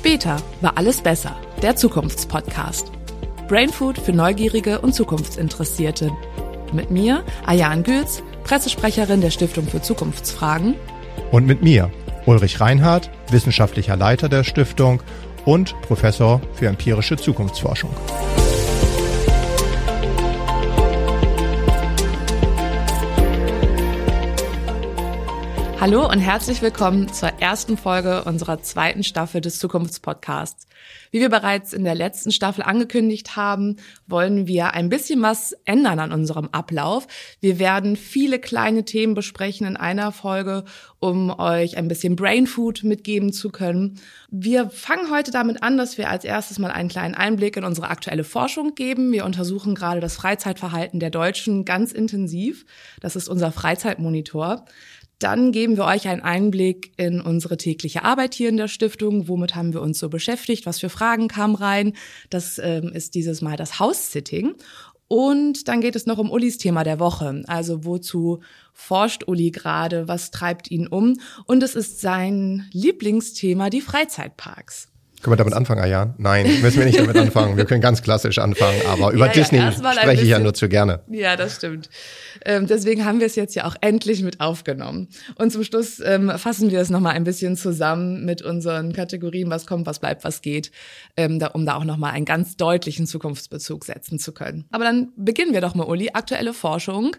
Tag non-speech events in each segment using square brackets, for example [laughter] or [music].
Später war alles besser. Der Zukunftspodcast. Brainfood für Neugierige und Zukunftsinteressierte. Mit mir, Ayan Gülz, Pressesprecherin der Stiftung für Zukunftsfragen. Und mit mir, Ulrich Reinhardt, wissenschaftlicher Leiter der Stiftung und Professor für empirische Zukunftsforschung. Hallo und herzlich willkommen zur ersten Folge unserer zweiten Staffel des Zukunftspodcasts. Wie wir bereits in der letzten Staffel angekündigt haben, wollen wir ein bisschen was ändern an unserem Ablauf. Wir werden viele kleine Themen besprechen in einer Folge, um euch ein bisschen Brainfood mitgeben zu können. Wir fangen heute damit an, dass wir als erstes mal einen kleinen Einblick in unsere aktuelle Forschung geben. Wir untersuchen gerade das Freizeitverhalten der Deutschen ganz intensiv. Das ist unser Freizeitmonitor. Dann geben wir euch einen Einblick in unsere tägliche Arbeit hier in der Stiftung. Womit haben wir uns so beschäftigt? Was für Fragen kamen rein? Das ähm, ist dieses Mal das House-Sitting. Und dann geht es noch um Ulis Thema der Woche. Also wozu forscht Uli gerade? Was treibt ihn um? Und es ist sein Lieblingsthema, die Freizeitparks. Können wir damit anfangen, Ayan? Nein, müssen wir nicht damit anfangen. Wir können ganz klassisch anfangen, aber über ja, Disney ja, spreche bisschen, ich ja nur zu gerne. Ja, das stimmt. Ähm, deswegen haben wir es jetzt ja auch endlich mit aufgenommen. Und zum Schluss ähm, fassen wir es nochmal ein bisschen zusammen mit unseren Kategorien, was kommt, was bleibt, was geht, ähm, da, um da auch nochmal einen ganz deutlichen Zukunftsbezug setzen zu können. Aber dann beginnen wir doch mal, Uli. Aktuelle Forschung.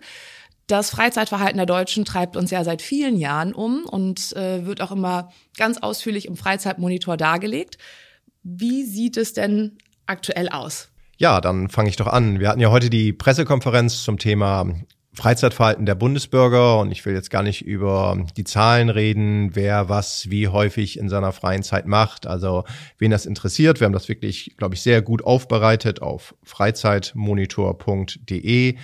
Das Freizeitverhalten der Deutschen treibt uns ja seit vielen Jahren um und äh, wird auch immer ganz ausführlich im Freizeitmonitor dargelegt. Wie sieht es denn aktuell aus? Ja, dann fange ich doch an. Wir hatten ja heute die Pressekonferenz zum Thema Freizeitverhalten der Bundesbürger und ich will jetzt gar nicht über die Zahlen reden, wer was wie häufig in seiner freien Zeit macht. Also wen das interessiert, wir haben das wirklich, glaube ich, sehr gut aufbereitet auf freizeitmonitor.de.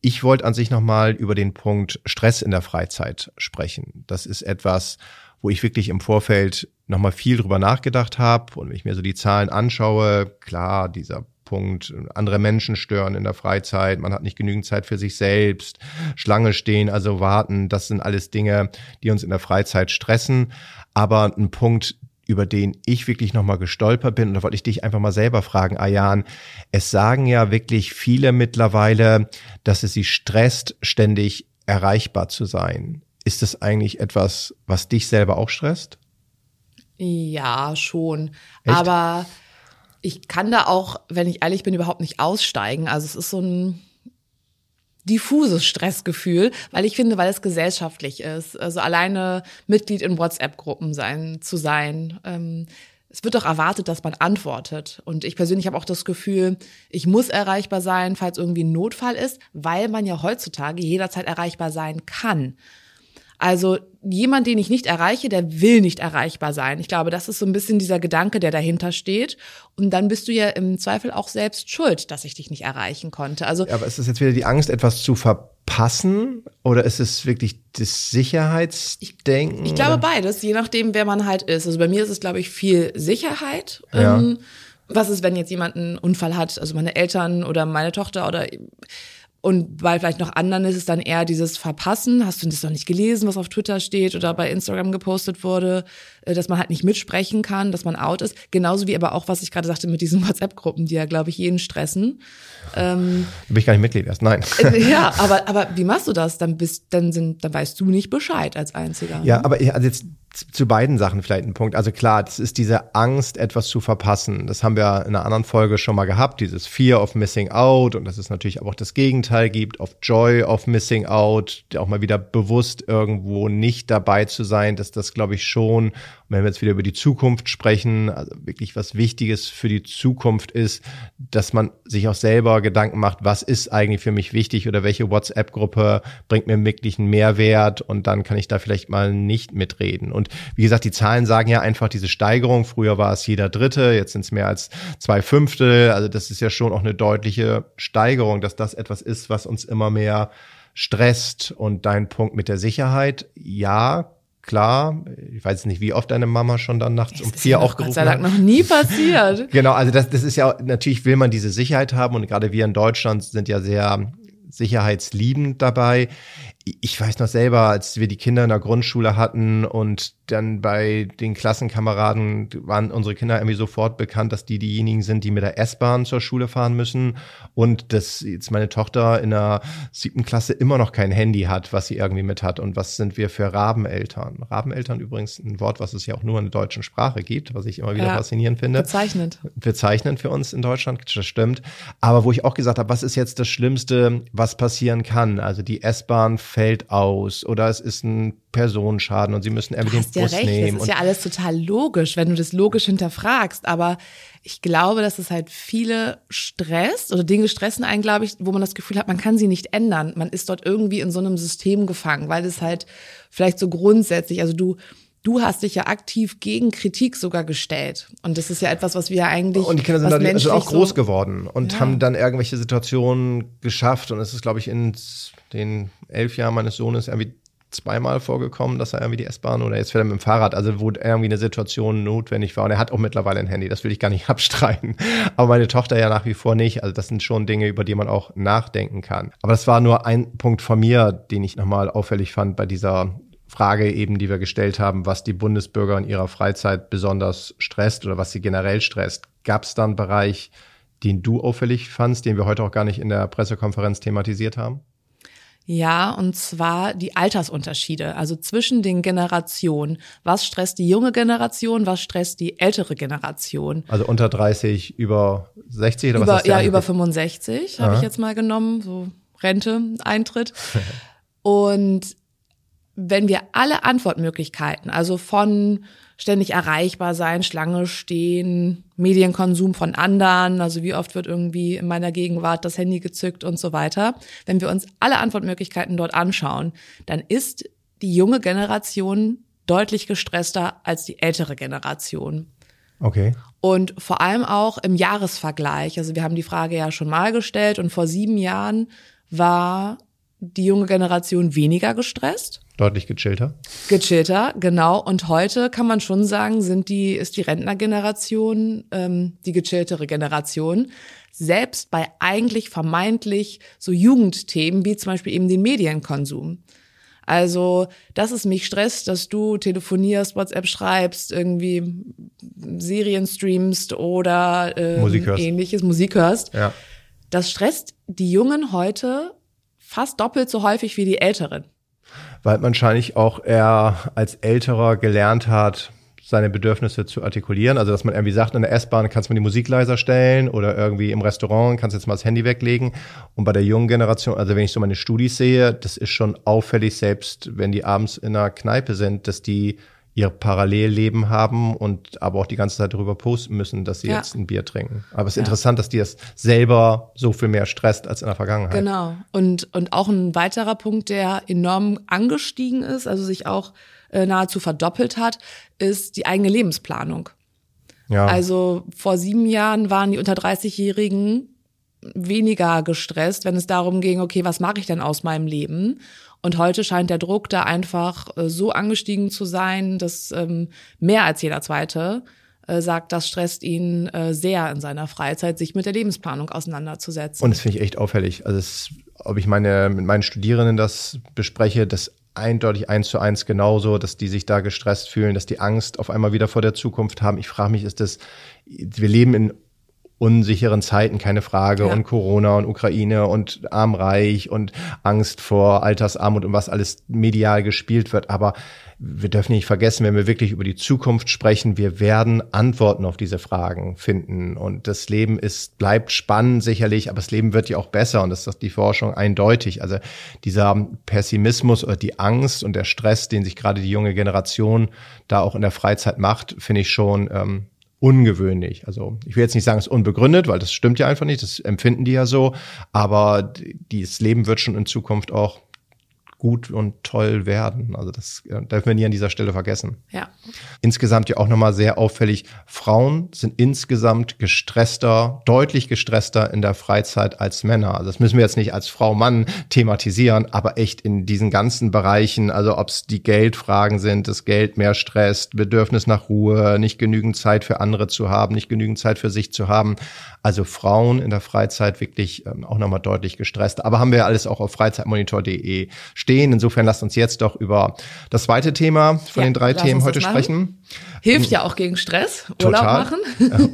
Ich wollte an sich nochmal über den Punkt Stress in der Freizeit sprechen. Das ist etwas, wo ich wirklich im Vorfeld nochmal viel drüber nachgedacht habe. Und wenn ich mir so die Zahlen anschaue, klar, dieser Punkt, andere Menschen stören in der Freizeit, man hat nicht genügend Zeit für sich selbst, Schlange stehen, also warten, das sind alles Dinge, die uns in der Freizeit stressen. Aber ein Punkt, über den ich wirklich nochmal gestolpert bin. Und da wollte ich dich einfach mal selber fragen, Ayan. Es sagen ja wirklich viele mittlerweile, dass es sie stresst, ständig erreichbar zu sein. Ist das eigentlich etwas, was dich selber auch stresst? Ja, schon. Echt? Aber ich kann da auch, wenn ich ehrlich bin, überhaupt nicht aussteigen. Also es ist so ein diffuses Stressgefühl, weil ich finde, weil es gesellschaftlich ist. Also alleine Mitglied in WhatsApp-Gruppen sein zu sein. Ähm, es wird doch erwartet, dass man antwortet. Und ich persönlich habe auch das Gefühl, ich muss erreichbar sein, falls irgendwie ein Notfall ist, weil man ja heutzutage jederzeit erreichbar sein kann. Also jemand, den ich nicht erreiche, der will nicht erreichbar sein. Ich glaube, das ist so ein bisschen dieser Gedanke, der dahinter steht. Und dann bist du ja im Zweifel auch selbst schuld, dass ich dich nicht erreichen konnte. Also, ja, aber ist das jetzt wieder die Angst, etwas zu verpassen? Oder ist es wirklich das Sicherheitsdenken? Ich, ich glaube beides, je nachdem, wer man halt ist. Also bei mir ist es, glaube ich, viel Sicherheit. Ja. Ähm, was ist, wenn jetzt jemand einen Unfall hat? Also meine Eltern oder meine Tochter oder und bei vielleicht noch anderen ist es dann eher dieses Verpassen. Hast du das noch nicht gelesen, was auf Twitter steht oder bei Instagram gepostet wurde, dass man halt nicht mitsprechen kann, dass man out ist. Genauso wie aber auch, was ich gerade sagte mit diesen [laughs] WhatsApp-Gruppen, die ja, glaube ich, jeden stressen. Ähm, Bin ich gar nicht Mitglied erst, nein. Äh, [laughs] ja, aber, aber wie machst du das? Dann bist, dann sind, dann weißt du nicht Bescheid als Einziger. Ja, ne? aber also jetzt zu beiden Sachen vielleicht ein Punkt. Also klar, das ist diese Angst, etwas zu verpassen. Das haben wir in einer anderen Folge schon mal gehabt, dieses Fear of Missing Out und dass es natürlich auch das Gegenteil gibt, of Joy of Missing Out, auch mal wieder bewusst irgendwo nicht dabei zu sein, dass das, glaube ich, schon wenn wir jetzt wieder über die Zukunft sprechen, also wirklich was Wichtiges für die Zukunft ist, dass man sich auch selber Gedanken macht, was ist eigentlich für mich wichtig oder welche WhatsApp-Gruppe bringt mir wirklich einen Mehrwert und dann kann ich da vielleicht mal nicht mitreden. Und wie gesagt, die Zahlen sagen ja einfach diese Steigerung. Früher war es jeder Dritte, jetzt sind es mehr als zwei Fünftel. Also das ist ja schon auch eine deutliche Steigerung, dass das etwas ist, was uns immer mehr stresst. Und dein Punkt mit der Sicherheit, ja, klar. Ich weiß nicht, wie oft deine Mama schon dann nachts das um vier auch gerufen Gott sei Dank hat. noch nie passiert. [laughs] genau, also das, das ist ja, natürlich will man diese Sicherheit haben und gerade wir in Deutschland sind ja sehr sicherheitsliebend dabei. Ich weiß noch selber, als wir die Kinder in der Grundschule hatten und dann bei den Klassenkameraden waren unsere Kinder irgendwie sofort bekannt, dass die diejenigen sind, die mit der S-Bahn zur Schule fahren müssen und dass jetzt meine Tochter in der siebten Klasse immer noch kein Handy hat, was sie irgendwie mit hat und was sind wir für Rabeneltern. Rabeneltern übrigens ein Wort, was es ja auch nur in der deutschen Sprache gibt, was ich immer wieder ja, faszinierend finde. Bezeichnend. Bezeichnend für uns in Deutschland, das stimmt. Aber wo ich auch gesagt habe, was ist jetzt das Schlimmste, was passieren kann? Also die S-Bahn fällt aus oder es ist ein Personenschaden und sie müssen irgendwie den ja Bus recht. nehmen. Das ist ja alles total logisch, wenn du das logisch hinterfragst. Aber ich glaube, dass es halt viele stresst oder Dinge stressen einen, glaube ich, wo man das Gefühl hat, man kann sie nicht ändern. Man ist dort irgendwie in so einem System gefangen, weil es halt vielleicht so grundsätzlich, also du Du hast dich ja aktiv gegen Kritik sogar gestellt. Und das ist ja etwas, was wir eigentlich. Und die Kinder sind dadurch also auch groß so geworden und ja. haben dann irgendwelche Situationen geschafft. Und es ist, glaube ich, in den elf Jahren meines Sohnes irgendwie zweimal vorgekommen, dass er irgendwie die S-Bahn oder jetzt fährt er mit dem Fahrrad, also wo irgendwie eine Situation notwendig war. Und er hat auch mittlerweile ein Handy, das will ich gar nicht [laughs] abstreiten. Aber meine Tochter ja nach wie vor nicht. Also das sind schon Dinge, über die man auch nachdenken kann. Aber das war nur ein Punkt von mir, den ich nochmal auffällig fand bei dieser Frage eben, die wir gestellt haben, was die Bundesbürger in ihrer Freizeit besonders stresst oder was sie generell stresst. Gab es da einen Bereich, den du auffällig fandst, den wir heute auch gar nicht in der Pressekonferenz thematisiert haben? Ja, und zwar die Altersunterschiede, also zwischen den Generationen. Was stresst die junge Generation, was stresst die ältere Generation? Also unter 30, über 60 oder über, was du Ja, über 65 habe ich jetzt mal genommen, so Rente, Eintritt. [laughs] und wenn wir alle Antwortmöglichkeiten, also von ständig erreichbar sein, Schlange stehen, Medienkonsum von anderen, also wie oft wird irgendwie in meiner Gegenwart das Handy gezückt und so weiter. Wenn wir uns alle Antwortmöglichkeiten dort anschauen, dann ist die junge Generation deutlich gestresster als die ältere Generation. Okay. Und vor allem auch im Jahresvergleich. Also wir haben die Frage ja schon mal gestellt und vor sieben Jahren war die junge Generation weniger gestresst. Deutlich gechillter. Gechillter, genau. Und heute kann man schon sagen, sind die, ist die Rentnergeneration ähm, die gechilltere Generation. Selbst bei eigentlich vermeintlich so Jugendthemen wie zum Beispiel eben den Medienkonsum. Also, dass es mich stresst, dass du telefonierst, WhatsApp schreibst, irgendwie Serien streamst oder ähm, Musik ähnliches, Musik hörst. Ja. Das stresst die Jungen heute fast doppelt so häufig wie die Älteren weil man wahrscheinlich auch eher als Älterer gelernt hat, seine Bedürfnisse zu artikulieren. Also, dass man irgendwie sagt, in der S-Bahn kannst du die Musik leiser stellen oder irgendwie im Restaurant kannst du jetzt mal das Handy weglegen. Und bei der jungen Generation, also wenn ich so meine Studis sehe, das ist schon auffällig, selbst wenn die abends in einer Kneipe sind, dass die ihr Parallelleben haben und aber auch die ganze Zeit darüber posten müssen, dass sie ja. jetzt ein Bier trinken. Aber es ist ja. interessant, dass die das selber so viel mehr stresst als in der Vergangenheit. Genau. Und, und auch ein weiterer Punkt, der enorm angestiegen ist, also sich auch äh, nahezu verdoppelt hat, ist die eigene Lebensplanung. Ja. Also vor sieben Jahren waren die unter 30-Jährigen weniger gestresst, wenn es darum ging, okay, was mache ich denn aus meinem Leben? Und heute scheint der Druck da einfach äh, so angestiegen zu sein, dass ähm, mehr als jeder Zweite äh, sagt, das stresst ihn äh, sehr in seiner Freizeit, sich mit der Lebensplanung auseinanderzusetzen. Und das finde ich echt auffällig. Also es, ob ich meine mit meinen Studierenden das bespreche, das eindeutig eins zu eins genauso, dass die sich da gestresst fühlen, dass die Angst auf einmal wieder vor der Zukunft haben. Ich frage mich, ist das, wir leben in unsicheren Zeiten, keine Frage, ja. und Corona und Ukraine und Armreich und Angst vor Altersarmut und was alles medial gespielt wird. Aber wir dürfen nicht vergessen, wenn wir wirklich über die Zukunft sprechen, wir werden Antworten auf diese Fragen finden. Und das Leben ist, bleibt spannend sicherlich, aber das Leben wird ja auch besser und das ist die Forschung eindeutig. Also dieser Pessimismus oder die Angst und der Stress, den sich gerade die junge Generation da auch in der Freizeit macht, finde ich schon ähm, ungewöhnlich. Also ich will jetzt nicht sagen, es ist unbegründet, weil das stimmt ja einfach nicht, das empfinden die ja so, aber dieses Leben wird schon in Zukunft auch gut und toll werden. Also das äh, dürfen wir nie an dieser Stelle vergessen. Ja. Insgesamt ja auch nochmal sehr auffällig. Frauen sind insgesamt gestresster, deutlich gestresster in der Freizeit als Männer. Also das müssen wir jetzt nicht als Frau Mann thematisieren, aber echt in diesen ganzen Bereichen, also ob es die Geldfragen sind, das Geld mehr stresst, Bedürfnis nach Ruhe, nicht genügend Zeit für andere zu haben, nicht genügend Zeit für sich zu haben. Also Frauen in der Freizeit wirklich ähm, auch nochmal deutlich gestresst. Aber haben wir alles auch auf freizeitmonitor.de stehen. Insofern lasst uns jetzt doch über das zweite Thema von Ja, den drei Themen heute sprechen. Hilft ja auch gegen Stress. Urlaub Total. machen.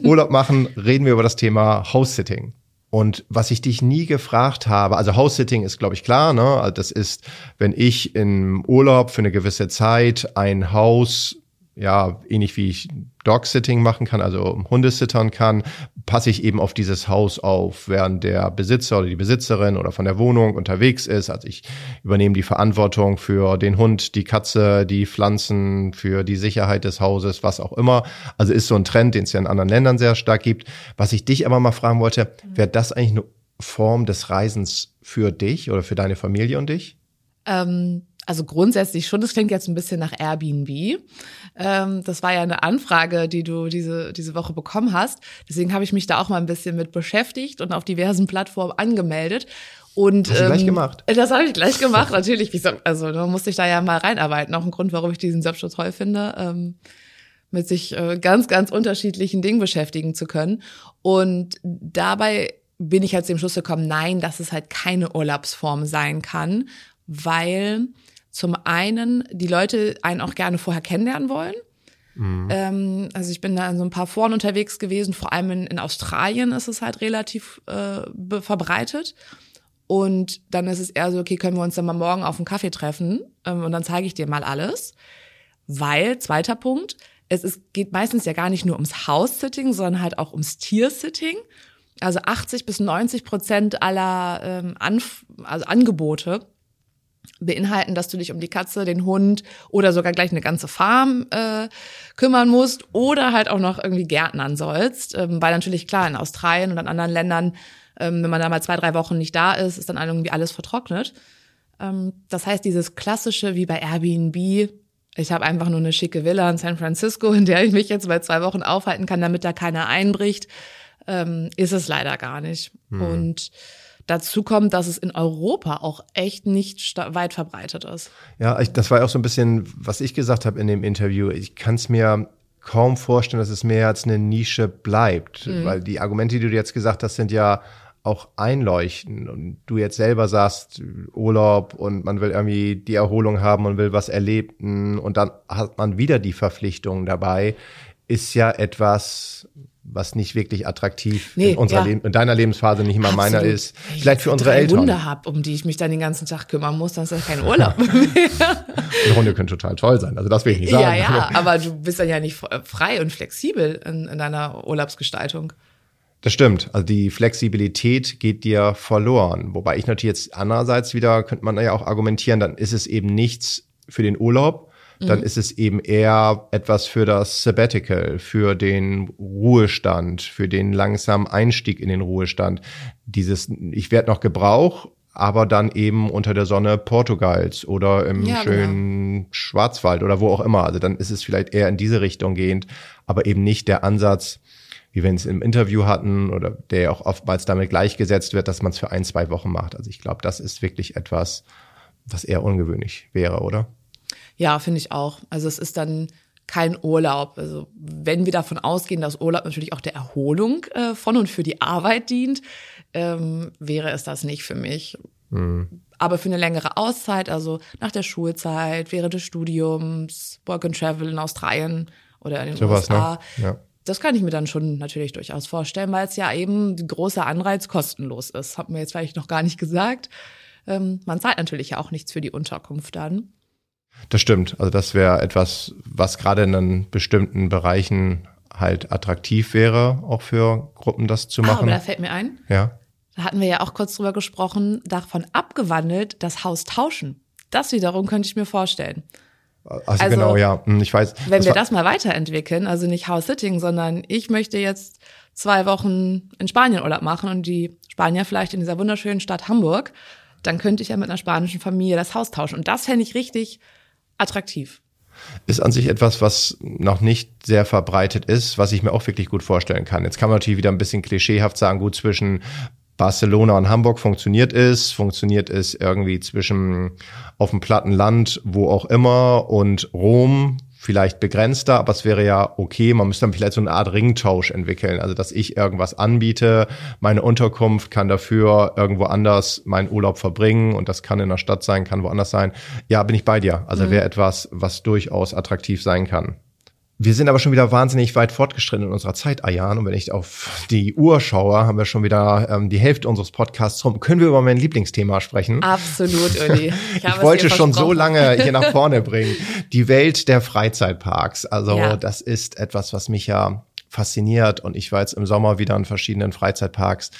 Äh, Urlaub machen, reden wir über das Thema House-Sitting. Und was ich dich nie gefragt habe, also House-Sitting ist, glaube ich, klar, ne? Also Das ist, wenn ich im Urlaub für eine gewisse Zeit ein Haus, ja, ähnlich wie ich Dog-Sitting machen kann, also Hundesittern kann, passe ich eben auf dieses Haus auf, während der Besitzer oder die Besitzerin oder von der Wohnung unterwegs ist. Also ich übernehme die Verantwortung für den Hund, die Katze, die Pflanzen, für die Sicherheit des Hauses, was auch immer. Also ist so ein Trend, den es ja in anderen Ländern sehr stark gibt. Was ich dich aber mal fragen wollte, wäre das eigentlich eine Form des Reisens für dich oder für deine Familie und dich? Ähm, also grundsätzlich schon, das klingt jetzt ein bisschen nach Airbnb. Ähm, das war ja eine Anfrage, die du diese, diese Woche bekommen hast. Deswegen habe ich mich da auch mal ein bisschen mit beschäftigt und auf diversen Plattformen angemeldet. Und, Hast du gleich gemacht? Das habe ich gleich [laughs] gemacht, natürlich. Wie so- Also da musste ich da ja mal reinarbeiten. Auch ein Grund, warum ich diesen Job so toll finde. Ähm, mit sich äh, ganz, ganz unterschiedlichen Dingen beschäftigen zu können. Und dabei bin ich halt zu dem Schluss gekommen, nein, dass es halt keine Urlaubsform sein kann, weil zum einen die Leute einen auch gerne vorher kennenlernen wollen. Ähm, also ich bin da in so ein paar Foren unterwegs gewesen, vor allem in, in Australien ist es halt relativ äh, verbreitet. Und dann ist es eher so, okay, können wir uns dann mal morgen auf einen Kaffee treffen ähm, und dann zeige ich dir mal alles. Weil, zweiter Punkt, es ist, geht meistens ja gar nicht nur ums House-Sitting, sondern halt auch ums Tier-Sitting. Also 80 bis 90 Prozent aller ähm, Anf also Angebote beinhalten, dass du dich um die Katze, den Hund oder sogar gleich eine ganze Farm äh, kümmern musst oder halt auch noch irgendwie gärtnern sollst. Ähm, weil natürlich klar, in Australien und in anderen Ländern, ähm, wenn man da mal zwei, drei Wochen nicht da ist, ist dann irgendwie alles vertrocknet. Ähm, das heißt, dieses klassische wie bei Airbnb, ich habe einfach nur eine schicke Villa in San Francisco, in der ich mich jetzt mal zwei Wochen aufhalten kann, damit da keiner einbricht, ähm, ist es leider gar nicht. Und dazu kommt, dass es in Europa auch echt nicht weit verbreitet ist. Ja, ich, das war auch so ein bisschen, was ich gesagt habe in dem Interview. Ich kann es mir kaum vorstellen, dass es mehr als eine Nische bleibt, weil die Argumente, die du jetzt gesagt hast, sind ja auch einleuchten und du jetzt selber sagst Urlaub und man will irgendwie die Erholung haben und will was erleben und dann hat man wieder die Verpflichtung dabei, ist ja etwas, was nicht wirklich attraktiv Nee, in unserer ja. Leben, in deiner Lebensphase nicht mal meiner Absolut. ist. Wenn ich Vielleicht für unsere drei Eltern. Hunde hab, um die ich mich dann den ganzen Tag kümmern muss, dann ist das kein [laughs] Urlaub mehr. Und Hunde können total toll sein. Also das will ich nicht sagen. ja, ja, [laughs] aber du bist dann ja nicht frei und flexibel in, in deiner Urlaubsgestaltung. Das stimmt. Also die Flexibilität geht dir verloren. Wobei ich natürlich jetzt andererseits wieder, könnte man ja auch argumentieren, dann ist es eben nichts für den Urlaub, dann ist es eben eher etwas für das Sabbatical, für den Ruhestand, für den langsamen Einstieg in den Ruhestand. Dieses, ich werde noch Gebrauch, aber dann eben unter der Sonne Portugals oder im Ja, genau. schönen Schwarzwald oder wo auch immer. Also dann ist es vielleicht eher in diese Richtung gehend, aber eben nicht der Ansatz, wie wir es im Interview hatten oder der ja auch oftmals damit gleichgesetzt wird, dass man es für ein, zwei Wochen macht. Also ich glaube, das ist wirklich etwas, was eher ungewöhnlich wäre, oder? Ja, finde ich auch. Also es ist dann kein Urlaub. Also wenn wir davon ausgehen, dass Urlaub natürlich auch der Erholung äh, von und für die Arbeit dient, ähm, wäre es das nicht für mich. Aber für eine längere Auszeit, also nach der Schulzeit, während des Studiums, Work and Travel in Australien oder in den USA, ne? Ja. das kann ich mir dann schon natürlich durchaus vorstellen, weil es ja eben ein großer Anreiz kostenlos ist. Hat mir jetzt vielleicht noch gar nicht gesagt. Ähm, man zahlt natürlich ja auch nichts für die Unterkunft dann. Das stimmt. Also das wäre etwas, was gerade in den bestimmten Bereichen halt attraktiv wäre, auch für Gruppen das zu Ah, aber machen. da fällt mir ein, ja. da hatten wir ja auch kurz drüber gesprochen, davon abgewandelt, das Haus tauschen. Das wiederum könnte ich mir vorstellen. Also, Also, genau, ja. Hm, Ich weiß. Wenn wir war- das mal weiterentwickeln, also nicht House-Sitting, sondern ich möchte jetzt zwei Wochen in Spanien Urlaub machen und die Spanier vielleicht in dieser wunderschönen Stadt Hamburg, dann könnte ich ja mit einer spanischen Familie das Haus tauschen. Und das fände ich richtig attraktiv. ist an sich etwas, was noch nicht sehr verbreitet ist, was ich mir auch wirklich gut vorstellen kann. Jetzt kann man natürlich wieder ein bisschen klischeehaft sagen, gut zwischen Barcelona und Hamburg funktioniert es, funktioniert es irgendwie zwischen auf dem platten Land, wo auch immer und Rom vielleicht begrenzter, aber es wäre ja okay, man müsste dann vielleicht so eine Art Ringtausch entwickeln, also dass ich irgendwas anbiete, meine Unterkunft kann dafür irgendwo anders meinen Urlaub verbringen und das kann in der Stadt sein, kann woanders sein. Ja, bin ich bei dir. Also mhm. wäre etwas, was durchaus attraktiv sein kann. Wir sind aber schon wieder wahnsinnig weit fortgeschritten in unserer Zeit, Ayan. Und wenn ich auf die Uhr schaue, haben wir schon wieder ähm, die Hälfte unseres Podcasts rum. Können wir über mein Lieblingsthema sprechen? Absolut, Uli. [laughs] Ich, ich wollte schon so lange hier nach [laughs] vorne bringen. Die Welt der Freizeitparks. Also ja. das ist etwas, was mich ja fasziniert. Und ich war jetzt im Sommer wieder in verschiedenen Freizeitparks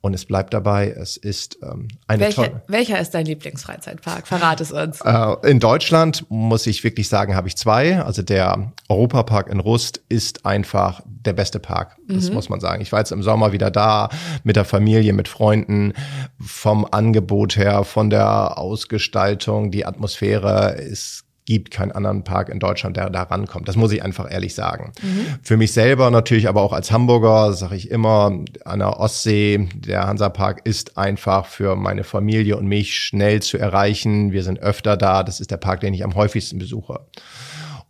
und es bleibt dabei, es ist ähm, eine Welche, tolle. Welcher ist dein Lieblingsfreizeitpark? Verrat es uns. Äh, in Deutschland muss ich wirklich sagen, habe ich zwei. Also der Europapark in Rust ist einfach der beste Park. Das mhm. muss man sagen. Ich war jetzt im Sommer wieder da mit der Familie, mit Freunden. Vom Angebot her, von der Ausgestaltung, die Atmosphäre ist gibt keinen anderen Park in Deutschland, der da rankommt. Das muss ich einfach ehrlich sagen. Mhm. Für mich selber natürlich, aber auch als Hamburger, sage ich immer, an der Ostsee, der Hansapark ist einfach für meine Familie und mich schnell zu erreichen. Wir sind öfter da. Das ist der Park, den ich am häufigsten besuche.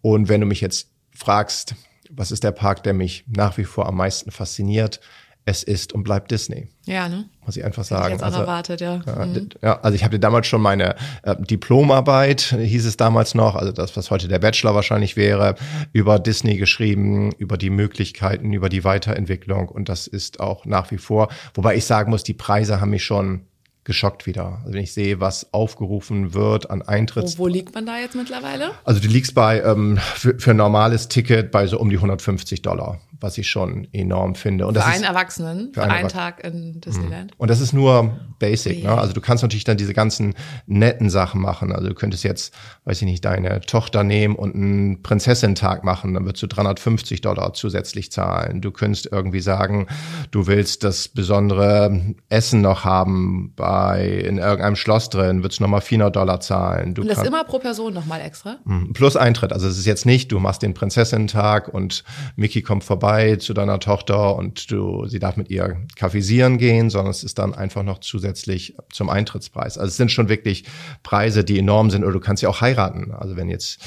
Und wenn du mich jetzt fragst, was ist der Park, der mich nach wie vor am meisten fasziniert, es ist und bleibt Disney. Ja, ne? Muss ich einfach sagen. Ich jetzt also, erwartet, ja. Mhm. ja. Also ich habe damals schon meine äh, Diplomarbeit, hieß es damals noch, also das, was heute der Bachelor wahrscheinlich wäre, über Disney geschrieben, über die Möglichkeiten, über die Weiterentwicklung und das ist auch nach wie vor, wobei ich sagen muss, die Preise haben mich schon geschockt wieder. Also wenn ich sehe, was aufgerufen wird an Eintritts. Wo, wo liegt man da jetzt mittlerweile? Also du liegst bei ähm, für, für ein normales Ticket bei so um die 150 Dollar was ich schon enorm finde. Und für das einen ist, Erwachsenen, für, einen, Tag in Disneyland. Mhm. Und das ist nur basic. Ne? Also du kannst natürlich dann diese ganzen netten Sachen machen. Also du könntest jetzt, weiß ich nicht, deine Tochter nehmen und einen Prinzessin-Tag machen. Dann würdest du 350 Dollar zusätzlich zahlen. Du könntest irgendwie sagen, du willst das besondere Essen noch haben bei in irgendeinem Schloss drin, würdest du nochmal 400 Dollar zahlen. Du und das immer pro Person nochmal extra? Mhm. Plus Eintritt. Also es ist jetzt nicht, du machst den Prinzessin-Tag und Mickey kommt vorbei vorbei zu deiner Tochter und du, sie darf mit ihr kaffeesieren gehen, sondern es ist dann einfach noch zusätzlich zum Eintrittspreis. Also es sind schon wirklich Preise, die enorm sind oder du kannst ja auch heiraten. Also wenn jetzt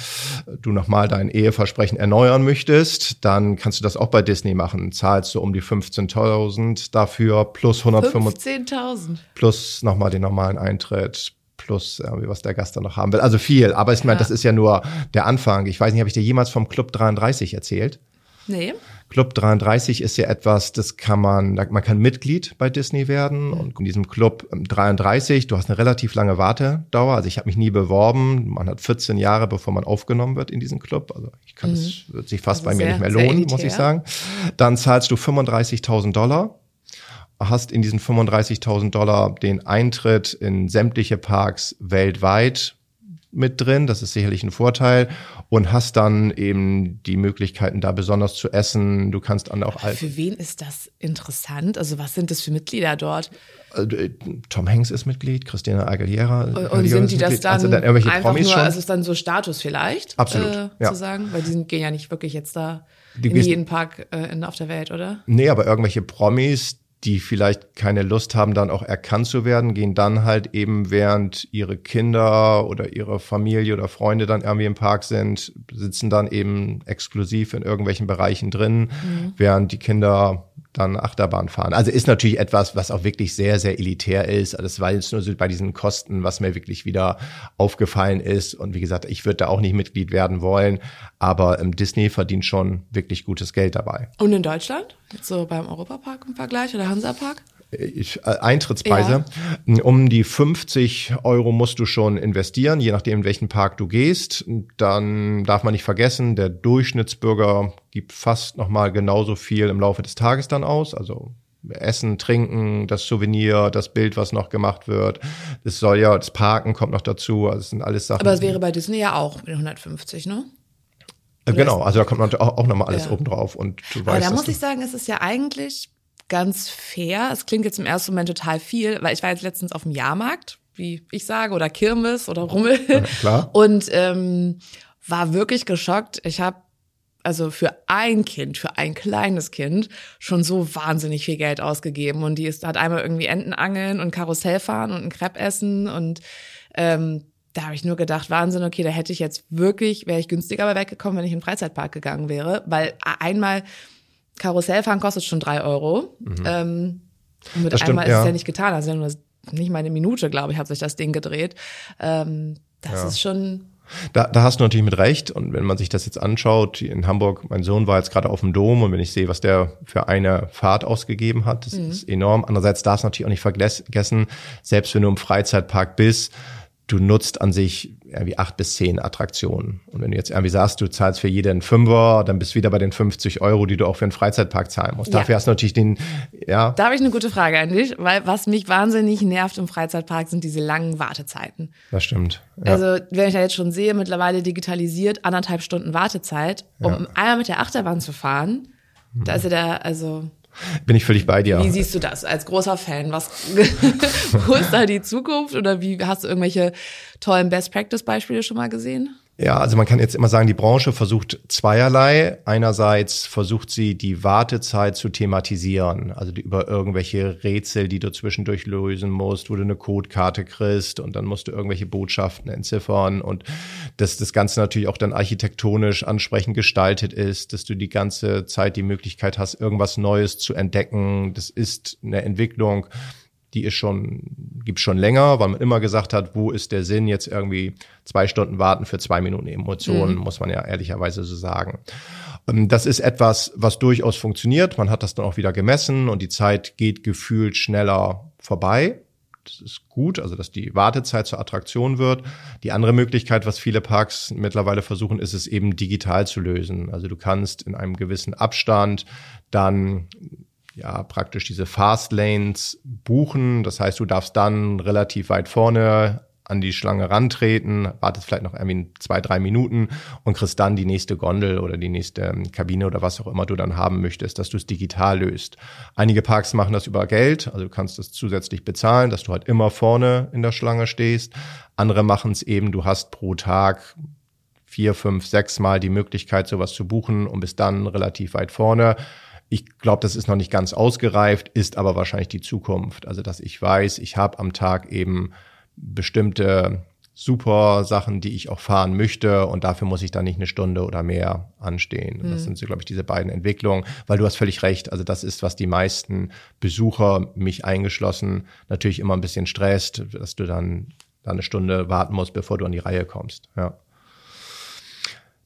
du nochmal dein Eheversprechen erneuern möchtest, dann kannst du das auch bei Disney machen. Zahlst du um die 15.000 dafür plus 125 15.000 plus nochmal den normalen Eintritt plus irgendwie, was der Gast dann noch haben will. Also viel. Aber ich meine, ja. das ist ja nur der Anfang. Ich weiß nicht, habe ich dir jemals vom Club 33 erzählt? Nee. Club 33 ist ja etwas, das kann man, man kann Mitglied bei Disney werden mhm. und in diesem Club 33, du hast eine relativ lange Wartedauer, also ich habe mich nie beworben, man hat 14 Jahre, bevor man aufgenommen wird in diesen Club, also ich kann es mhm. wird sich fast also bei mir nicht mehr lohnen, muss ich sagen. Dann zahlst du 35.000 Dollar hast in diesen 35.000 Dollar den Eintritt in sämtliche Parks weltweit mit drin. Das ist sicherlich ein Vorteil. Und hast dann eben die Möglichkeiten, da besonders zu essen. Du kannst dann auch. Für wen ist das interessant? Also was sind das für Mitglieder dort? Äh, Tom Hanks ist Mitglied, Christina Aguilera. Und, und sind die das dann, also dann irgendwelche einfach Promis nur, schon? also ist dann so Status vielleicht? Absolut, äh, ja. zu sagen, weil die sind, gehen ja nicht wirklich jetzt da die in jeden Park äh, in, auf der Welt, oder? Nee, aber irgendwelche Promis, die vielleicht keine Lust haben, dann auch erkannt zu werden, gehen dann halt eben, während ihre Kinder oder ihre Familie oder Freunde dann irgendwie im Park sind, sitzen dann eben exklusiv in irgendwelchen Bereichen drin, mhm. während die Kinder dann Achterbahn fahren. Also ist natürlich etwas, was auch wirklich sehr, sehr elitär ist. Also das war jetzt nur so bei diesen Kosten, was mir wirklich wieder aufgefallen ist. Und wie gesagt, ich würde da auch nicht Mitglied werden wollen, aber ähm, Disney verdient schon wirklich gutes Geld dabei. Und in Deutschland? Jetzt so beim Europapark im Vergleich oder Hansapark? Ich, äh, Eintrittspreise. Ja. Um die 50 Euro musst du schon investieren, je nachdem, in welchen Park du gehst. Dann darf man nicht vergessen, der Durchschnittsbürger gibt fast nochmal genauso viel im Laufe des Tages dann aus. Also Essen, Trinken, das Souvenir, das Bild, was noch gemacht wird. Das soll ja, das Parken kommt noch dazu. Also das sind alles Sachen. Aber es wäre bei Disney ja auch mit 150, ne? Oder genau, also da kommt auch, auch nochmal alles ja. oben drauf und du weißt. Aber da muss ich sagen, es ist ja eigentlich ganz fair. Es klingt jetzt im ersten Moment total viel, weil ich war jetzt letztens auf dem Jahrmarkt, wie ich sage, oder Kirmes oder Rummel. Ja, klar. [laughs] Und ähm, war wirklich geschockt. Ich habe also für ein Kind, für ein kleines Kind schon so wahnsinnig viel Geld ausgegeben. Und die ist, hat einmal irgendwie Entenangeln und Karussell fahren und ein Crepe essen und ähm, da habe ich nur gedacht, Wahnsinn, okay, da hätte ich jetzt wirklich, wäre ich günstiger weggekommen, wenn ich in den Freizeitpark gegangen wäre. Weil einmal Karussell fahren kostet schon drei Euro. Mhm. Ähm, und mit das einmal stimmt, ist es ja nicht getan. Also nur nicht mal eine Minute, glaube ich, hat sich das Ding gedreht. Ähm, das ja. ist schon. Da, da hast du natürlich mit recht. Und wenn man sich das jetzt anschaut, in Hamburg, mein Sohn war jetzt gerade auf dem Dom und wenn ich sehe, was der für eine Fahrt ausgegeben hat, das mhm. ist enorm. Andererseits darfst du natürlich auch nicht vergessen, selbst wenn du im Freizeitpark bist, du nutzt an sich irgendwie acht bis zehn Attraktionen. Und wenn du jetzt irgendwie sagst, du zahlst für jeden Fünfer, dann bist du wieder bei den 50 Euro, die du auch für einen Freizeitpark zahlen musst. Ja. Dafür hast du natürlich den, ja. Da habe ich eine gute Frage an dich, weil was mich wahnsinnig nervt im Freizeitpark sind diese langen Wartezeiten. Das stimmt. Ja. Also, wenn ich da jetzt schon sehe, mittlerweile digitalisiert, anderthalb Stunden Wartezeit, um ja. einmal mit der Achterbahn zu fahren, hm. da ist ja der, also, bin ich völlig bei dir. Wie siehst du das als großer Fan? Was, [laughs] wo ist da die Zukunft oder wie hast du irgendwelche tollen Best Practice Beispiele schon mal gesehen? Ja, also man kann jetzt immer sagen, die Branche versucht zweierlei. Einerseits versucht sie, die Wartezeit zu thematisieren, also über irgendwelche Rätsel, die du zwischendurch lösen musst, wo du eine Codekarte kriegst und dann musst du irgendwelche Botschaften entziffern und dass das Ganze natürlich auch dann architektonisch ansprechend gestaltet ist, dass du die ganze Zeit die Möglichkeit hast, irgendwas Neues zu entdecken. Das ist eine Entwicklung, die ist schon, gibt schon länger, weil man immer gesagt hat, wo ist der Sinn, jetzt irgendwie zwei Stunden warten für zwei Minuten Emotionen, mhm. muss man ja ehrlicherweise so sagen. Ähm, das ist etwas, was durchaus funktioniert. Man hat das dann auch wieder gemessen und die Zeit geht gefühlt schneller vorbei. Das ist gut, also dass die Wartezeit zur Attraktion wird. Die andere Möglichkeit, was viele Parks mittlerweile versuchen, ist es eben digital zu lösen. Also du kannst in einem gewissen Abstand dann ja praktisch diese Fast Lanes buchen. Das heißt, du darfst dann relativ weit vorne an die Schlange rantreten, wartest vielleicht noch irgendwie zwei, drei Minuten und kriegst dann die nächste Gondel oder die nächste ähm, Kabine oder was auch immer du dann haben möchtest, dass du es digital löst. Einige Parks machen das über Geld, also du kannst das zusätzlich bezahlen, dass du halt immer vorne in der Schlange stehst. Andere machen es eben, du hast pro Tag vier, fünf, sechs Mal die Möglichkeit, sowas zu buchen und bist dann relativ weit vorne. Ich glaube, das ist noch nicht ganz ausgereift, ist aber wahrscheinlich die Zukunft. Also, dass ich weiß, ich habe am Tag eben bestimmte super Sachen, die ich auch fahren möchte und dafür muss ich dann nicht eine Stunde oder mehr anstehen. Mhm. Das sind so, glaube ich, diese beiden Entwicklungen, weil du hast völlig recht. Also das ist, was die meisten Besucher, mich eingeschlossen, natürlich immer ein bisschen stresst, dass du dann, dann eine Stunde warten musst, bevor du an die Reihe kommst. Ja.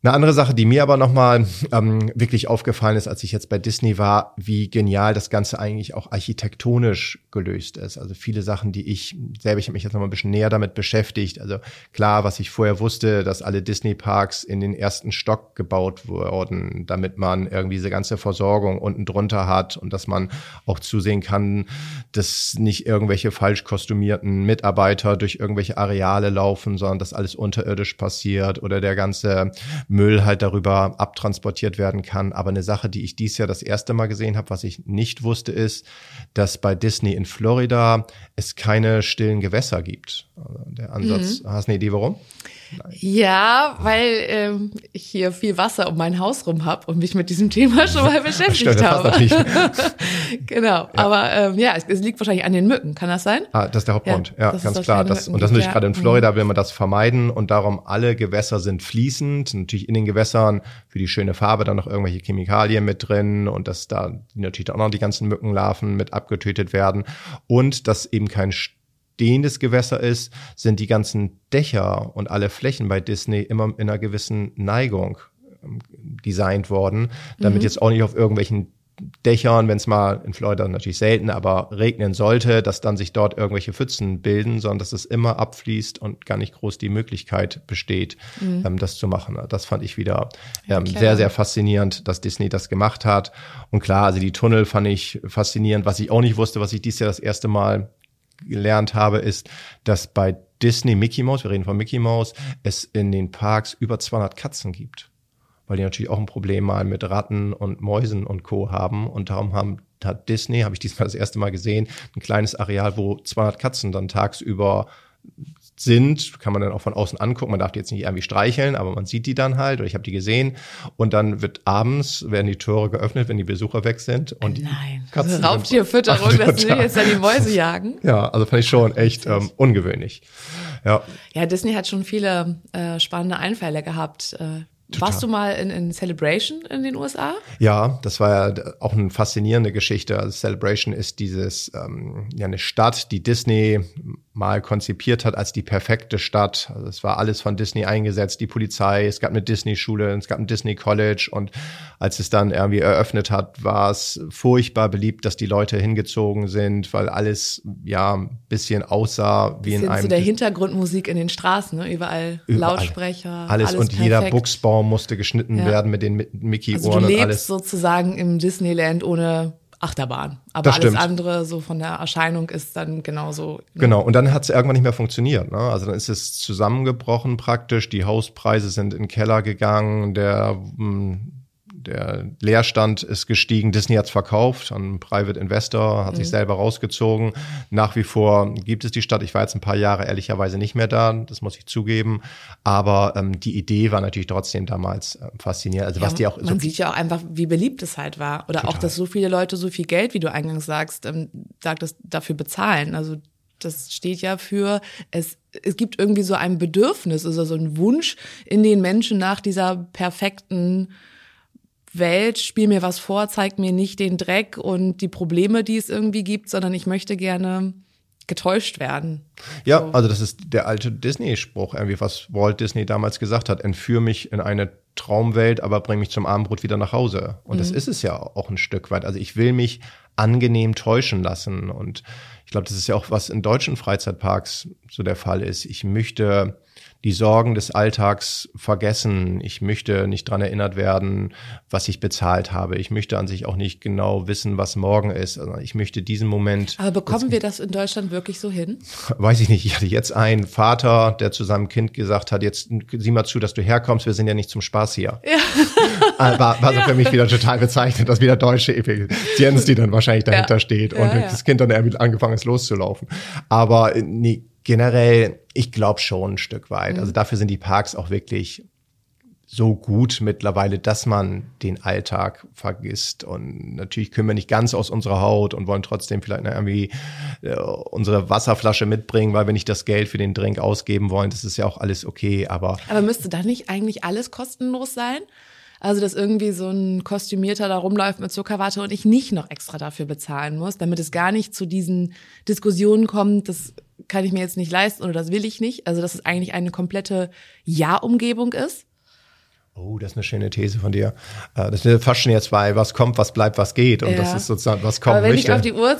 Eine andere Sache, die mir aber nochmal ähm, wirklich aufgefallen ist, als ich jetzt bei Disney war, wie genial das Ganze eigentlich auch architektonisch gelöst ist. Also viele Sachen, die ich selber, ich habe mich jetzt nochmal ein bisschen näher damit beschäftigt. Also klar, was ich vorher wusste, dass alle Disney-Parks in den ersten Stock gebaut wurden, damit man irgendwie diese ganze Versorgung unten drunter hat und dass man auch zusehen kann, dass nicht irgendwelche falsch kostümierten Mitarbeiter durch irgendwelche Areale laufen, sondern dass alles unterirdisch passiert oder der ganze Müll halt darüber abtransportiert werden kann. Aber eine Sache, die ich dies Jahr das erste Mal gesehen habe, was ich nicht wusste, ist, dass bei Disney in Florida es keine stillen Gewässer gibt. Also der Ansatz, mhm. hast du eine Idee, warum? Ja, weil ähm, ich hier viel Wasser um mein Haus rum habe und mich mit diesem Thema schon mal [laughs] beschäftigt Stimmt, habe. [laughs] genau, ja. aber ähm, ja, es, es, liegt wahrscheinlich an den Mücken, kann das sein? Ah, das ist der Hauptgrund, ja, ja ganz klar. Das, und das natürlich ja. gerade in Florida mhm. will man das vermeiden und darum alle Gewässer sind fließend. Natürlich in den Gewässern für die schöne Farbe dann noch irgendwelche Chemikalien mit drin und dass da natürlich auch noch die ganzen Mückenlarven mit abgetötet werden und dass eben kein stehendes Gewässer ist, sind die ganzen Dächer und alle Flächen bei Disney immer in einer gewissen Neigung ähm, designt worden, damit mhm. jetzt auch nicht auf irgendwelchen Dächern, wenn es mal in Florida natürlich selten, aber regnen sollte, dass dann sich dort irgendwelche Pfützen bilden, sondern dass es immer abfließt und gar nicht groß die Möglichkeit besteht, mhm. ähm, das zu machen. Das fand ich wieder ähm, ja, sehr, sehr faszinierend, dass Disney das gemacht hat. Und klar, also die Tunnel fand ich faszinierend. Was ich auch nicht wusste, was ich dieses Jahr das erste Mal gelernt habe, ist, dass bei Disney Mickey Mouse, wir reden von Mickey Mouse, es in den Parks über 200 Katzen gibt. Weil die natürlich auch ein Problem mal mit Ratten und Mäusen und Co. haben. Und darum haben, hat Disney, habe ich diesmal das erste Mal gesehen, ein kleines Areal, wo 200 Katzen dann tagsüber sind, kann man dann auch von außen angucken. Man darf die jetzt nicht irgendwie streicheln, aber man sieht die dann halt, oder ich habe die gesehen. Und dann wird abends, werden die Tore geöffnet, wenn die Besucher weg sind. Und Nein, Katzen Raubtierfütterung, dass sie jetzt an die Mäuse jagen. Ja, also fand ich schon echt ähm, ungewöhnlich. Ja. ja, Disney hat schon viele äh, spannende Einfälle gehabt. Äh, Total. Warst du mal in, in Celebration in den USA? Ja, das war ja auch eine faszinierende Geschichte. Also Celebration ist dieses ähm, ja eine Stadt, die Disney mal konzipiert hat als die perfekte Stadt. Also es war alles von Disney eingesetzt, die Polizei, es gab eine Disney-Schule, es gab ein Disney College und als es dann irgendwie eröffnet hat, war es furchtbar beliebt, dass die Leute hingezogen sind, weil alles ja ein bisschen aussah wie in einem. Zu der Hintergrundmusik in den Straßen, ne? überall, überall. Lautsprecher. Alles, alles und perfekt. jeder Buchsbaum musste geschnitten ja. werden mit den Mickey-Ohren also und alles. sozusagen im Disneyland ohne Achterbahn. Aber das alles stimmt. andere so von der Erscheinung ist dann genauso. Ne? Genau, und dann hat es irgendwann nicht mehr funktioniert. Ne? Also dann ist es zusammengebrochen praktisch, die Hauspreise sind in den Keller gegangen, der mh, hm, der Leerstand ist gestiegen. Disney hat es verkauft an einen Private Investor, hat mhm. sich selber rausgezogen. Nach wie vor gibt es die Stadt. Ich war jetzt ein paar Jahre ehrlicherweise nicht mehr da, das muss ich zugeben. Aber ähm, die Idee war natürlich trotzdem damals äh, faszinierend. Also ja, was die auch man so sieht ja auch einfach, wie beliebt es halt war. Oder total. auch, dass so viele Leute so viel Geld, wie du eingangs sagst, ähm, sagtest, dafür bezahlen. Also das steht ja für, es, es gibt irgendwie so ein Bedürfnis, also so ein Wunsch in den Menschen nach dieser perfekten Welt, spiel mir was vor, zeig mir nicht den Dreck und die Probleme, die es irgendwie gibt, sondern ich möchte gerne getäuscht werden. Ja, so. also das ist der alte Disney-Spruch, irgendwie, was Walt Disney damals gesagt hat, entführ mich in eine Traumwelt, aber bring mich zum Abendbrot wieder nach Hause. Und mhm. das ist es ja auch ein Stück weit. Also ich will mich angenehm täuschen lassen. Und ich glaube, das ist ja auch, was in deutschen Freizeitparks so der Fall ist. Ich möchte die Sorgen des Alltags vergessen. Ich möchte nicht dran erinnert werden, was ich bezahlt habe. Ich möchte an sich auch nicht genau wissen, was morgen ist. Also ich möchte diesen Moment. Aber bekommen wir das in Deutschland wirklich so hin? Weiß ich nicht. Ich hatte jetzt einen Vater, der zu seinem Kind gesagt hat, jetzt sieh mal zu, dass du herkommst. Wir sind ja nicht zum Spaß hier. Ja. Äh, war, war so ja. für mich wieder total bezeichnet, dass wieder deutsche Effizienz, die dann wahrscheinlich dahinter ja. steht und ja, das Kind dann irgendwie angefangen ist loszulaufen. Aber äh, nee, generell, ich glaube schon ein Stück weit. Mhm. Also dafür sind die Parks auch wirklich so gut mittlerweile, dass man den Alltag vergisst. Und natürlich können wir nicht ganz aus unserer Haut und wollen trotzdem vielleicht irgendwie äh, unsere Wasserflasche mitbringen, weil wir nicht das Geld für den Drink ausgeben wollen. Das ist ja auch alles okay, aber. Aber müsste da nicht eigentlich alles kostenlos sein? Also, dass irgendwie so ein Kostümierter da rumläuft mit Zuckerwatte und ich nicht noch extra dafür bezahlen muss, damit es gar nicht zu diesen Diskussionen kommt, das kann ich mir jetzt nicht leisten oder das will ich nicht. Also, dass es eigentlich eine komplette Ja-Umgebung ist. Oh, das ist eine schöne These von dir. Äh, das ist fast schon jetzt bei was kommt, was bleibt, was geht. Und ja. das ist sozusagen, was kommt. Aber wenn möchte. ich auf die Uhr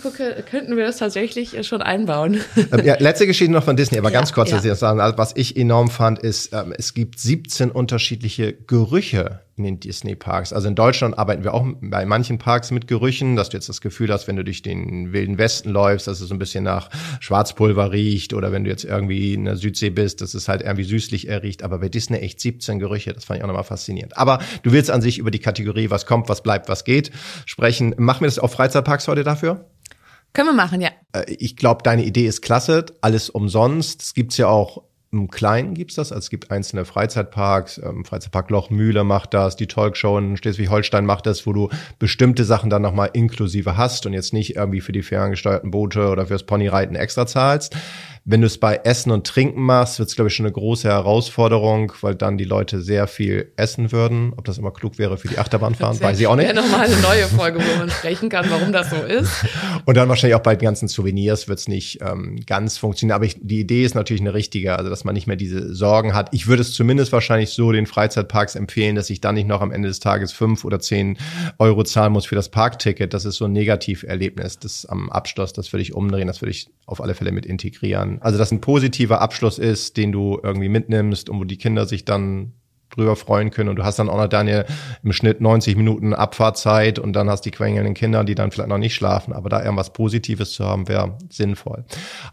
gucke, könnten wir das tatsächlich schon einbauen. Ähm, ja, letzte Geschichte noch von Disney, aber ja, ganz kurz, ja. Was ich enorm fand, ist, ähm, es gibt 17 unterschiedliche Gerüche in den Disney-Parks. Also in Deutschland arbeiten wir auch bei manchen Parks mit Gerüchen, dass du jetzt das Gefühl hast, wenn du durch den wilden Westen läufst, dass es so ein bisschen nach Schwarzpulver riecht oder wenn du jetzt irgendwie in der Südsee bist, dass es halt irgendwie süßlich riecht. Aber bei Disney echt 17 Gerüche. Das fand ich auch nochmal faszinierend. Aber du willst an sich über die Kategorie, was kommt, was bleibt, was geht, sprechen. Machen wir das auf Freizeitparks heute dafür? Können wir machen, ja. Äh, ich glaube, deine Idee ist klasse. Alles umsonst. Es gibt's ja auch im Kleinen gibt's das, also es gibt einzelne Freizeitparks, ähm, Freizeitpark Lochmühle macht das, die Talkshow in Schleswig-Holstein macht das, wo du bestimmte Sachen dann nochmal inklusive hast und jetzt nicht irgendwie für die ferngesteuerten Boote oder fürs Ponyreiten extra zahlst. Wenn du es bei Essen und Trinken machst, wird es, glaube ich, schon eine große Herausforderung, weil dann die Leute sehr viel essen würden. Ob das immer klug wäre für die Achterbahnfahren, weiß ich auch nicht. Ja, nochmal eine neue Folge, wo man sprechen kann, warum das so ist. Und dann wahrscheinlich auch bei den ganzen Souvenirs wird es nicht ähm, ganz funktionieren. Aber ich, die Idee ist natürlich eine richtige, also dass man nicht mehr diese Sorgen hat. Ich würde es zumindest wahrscheinlich so den Freizeitparks empfehlen, dass ich dann nicht noch am Ende des Tages fünf oder zehn Euro zahlen muss für das Parkticket. Das ist so ein Negativerlebnis. Das am Abschluss, das würde ich umdrehen, das würde ich auf alle Fälle mit integrieren. Also, dass ein positiver Abschluss ist, den du irgendwie mitnimmst und wo die Kinder sich dann drüber freuen können und du hast dann auch noch deine im Schnitt 90 Minuten Abfahrtzeit und dann hast die quengelnden Kinder, die dann vielleicht noch nicht schlafen, aber da irgendwas Positives zu haben, wäre sinnvoll.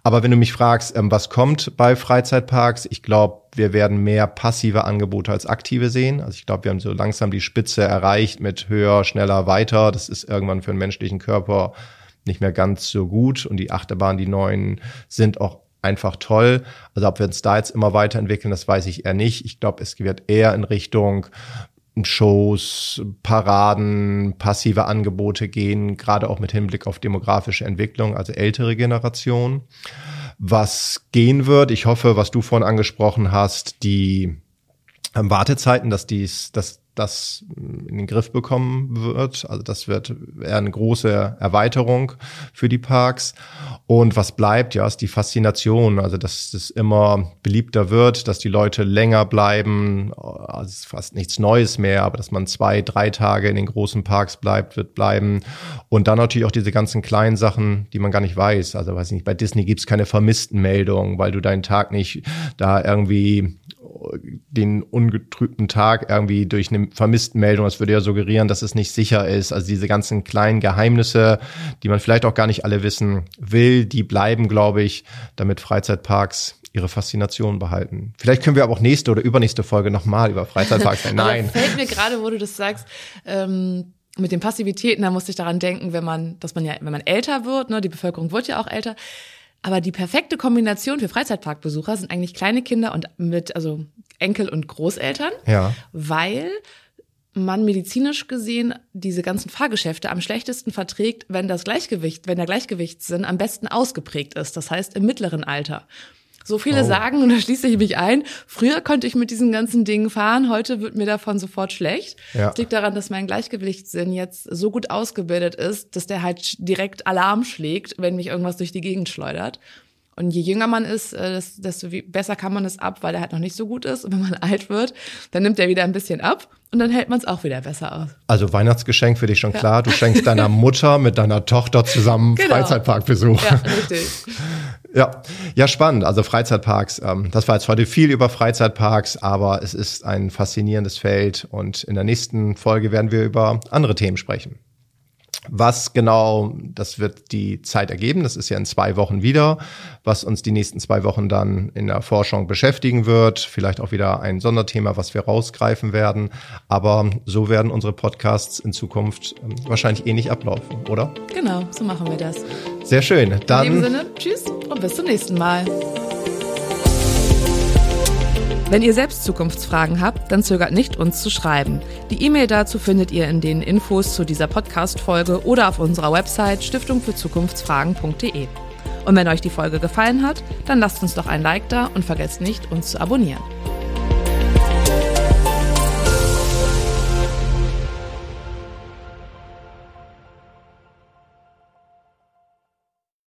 Aber wenn du mich fragst, ähm, was kommt bei Freizeitparks, ich glaube, wir werden mehr passive Angebote als aktive sehen. Also ich glaube, wir haben so langsam die Spitze erreicht mit höher, schneller, weiter. Das ist irgendwann für den menschlichen Körper nicht mehr ganz so gut und die Achterbahnen, die neuen, sind auch einfach toll. Also ob wir uns da jetzt immer weiterentwickeln, das weiß ich eher nicht. Ich glaube, es wird eher in Richtung Shows, Paraden, passive Angebote gehen, gerade auch mit Hinblick auf demografische Entwicklung, also ältere Generation. Was gehen wird, ich hoffe, was du vorhin angesprochen hast, die Wartezeiten, dass dies, dass das in den Griff bekommen wird. Also das wird eher eine große Erweiterung für die Parks. Und was bleibt, ja, ist die Faszination. Also dass es immer beliebter wird, dass die Leute länger bleiben. Also es ist fast nichts Neues mehr, aber dass man zwei, drei Tage in den großen Parks bleibt, wird bleiben. Und dann natürlich auch diese ganzen kleinen Sachen, die man gar nicht weiß. Also weiß ich nicht, bei Disney gibt's keine Vermisstenmeldung, weil du deinen Tag nicht da irgendwie den ungetrübten Tag irgendwie durch eine Vermisstenmeldung, das würde ja suggerieren, dass es nicht sicher ist. Also diese ganzen kleinen Geheimnisse, die man vielleicht auch gar nicht alle wissen will, die bleiben, glaube ich, damit Freizeitparks ihre Faszination behalten. Vielleicht können wir aber auch nächste oder übernächste Folge nochmal über Freizeitparks reden. [laughs] Nein. fällt mir gerade, wo du das sagst, ähm mit den Passivitäten, da musste ich daran denken, wenn man, dass man ja, wenn man älter wird, ne, die Bevölkerung wird ja auch älter, aber die perfekte Kombination für Freizeitparkbesucher sind eigentlich kleine Kinder und mit, also Enkel und Großeltern. Ja. Weil man medizinisch gesehen diese ganzen Fahrgeschäfte am schlechtesten verträgt, wenn das Gleichgewicht, wenn der Gleichgewichtssinn am besten ausgeprägt ist. Das heißt im mittleren Alter. So viele oh. sagen, und da schließe ich mich ein, früher konnte ich mit diesen ganzen Dingen fahren, heute wird mir davon sofort schlecht. Ja. Das liegt daran, dass mein Gleichgewichtssinn jetzt so gut ausgebildet ist, dass der halt direkt Alarm schlägt, wenn mich irgendwas durch die Gegend schleudert. Und je jünger man ist, äh, desto besser kann man es ab, weil er halt noch nicht so gut ist. Und wenn man [laughs] alt wird, dann nimmt er wieder ein bisschen ab und dann hält man es auch wieder besser aus. Also Weihnachtsgeschenk für dich schon ja. klar. Du schenkst deiner Mutter mit deiner Tochter zusammen [laughs] genau. Freizeitparkbesuch. Ja, richtig. [laughs] Ja, ja, spannend. Also Freizeitparks, ähm, das war jetzt heute viel über Freizeitparks, aber es ist ein faszinierendes Feld und in der nächsten Folge werden wir über andere Themen sprechen. Was genau, das wird die Zeit ergeben. Das ist ja in zwei Wochen wieder, was uns die nächsten zwei Wochen dann in der Forschung beschäftigen wird. Vielleicht auch wieder ein Sonderthema, was wir rausgreifen werden. Aber so werden unsere Podcasts in Zukunft ähm, wahrscheinlich ähnlich ablaufen, oder? Genau, so machen wir das. Sehr schön. Dann in dem Sinne, tschüss und bis zum nächsten Mal. Wenn ihr selbst Zukunftsfragen habt, dann zögert nicht, uns zu schreiben. Die E-Mail dazu findet ihr in den Infos zu dieser Podcast-Folge oder auf unserer Website stiftungfürzukunftsfragen.de. Und wenn euch die Folge gefallen hat, dann lasst uns doch ein Like da und vergesst nicht, uns zu abonnieren.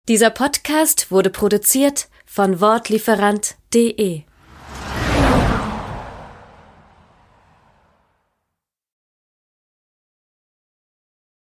Dieser Podcast wurde produziert von Wortlieferant.de